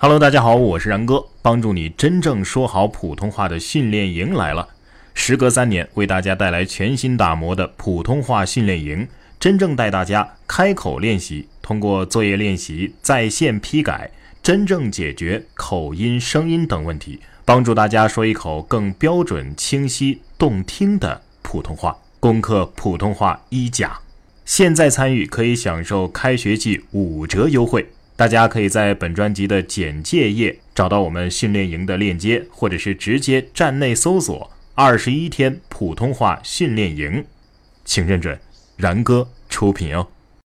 Hello，大家好，我是然哥，帮助你真正说好普通话的训练营来了。时隔三年，为大家带来全新打磨的普通话训练营，真正带大家开口练习，通过作业练习、在线批改，真正解决口音、声音等问题，帮助大家说一口更标准、清晰、动听的普通话。攻克普通话一甲，现在参与可以享受开学季五折优惠。大家可以在本专辑的简介页找到我们训练营的链接，或者是直接站内搜索“二十一天普通话训练营”，请认准然哥出品哦。